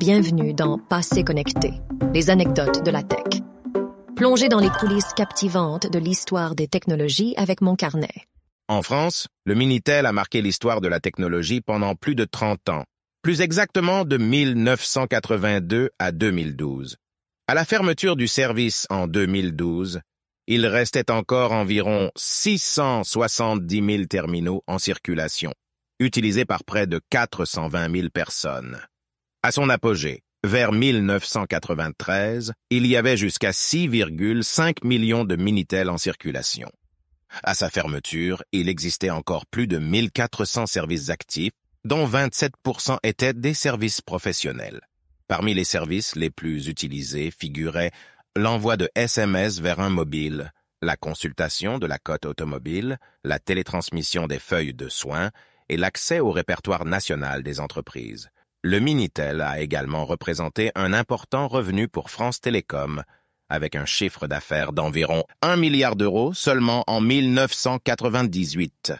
Bienvenue dans Passé connecté, les anecdotes de la tech. Plongez dans les coulisses captivantes de l'histoire des technologies avec mon carnet. En France, le Minitel a marqué l'histoire de la technologie pendant plus de 30 ans, plus exactement de 1982 à 2012. À la fermeture du service en 2012, il restait encore environ 670 000 terminaux en circulation, utilisés par près de 420 000 personnes. À son apogée, vers 1993, il y avait jusqu'à 6,5 millions de Minitel en circulation. À sa fermeture, il existait encore plus de 1400 services actifs, dont 27% étaient des services professionnels. Parmi les services les plus utilisés figuraient l'envoi de SMS vers un mobile, la consultation de la cote automobile, la télétransmission des feuilles de soins et l'accès au répertoire national des entreprises. Le Minitel a également représenté un important revenu pour France Télécom, avec un chiffre d'affaires d'environ 1 milliard d'euros seulement en 1998.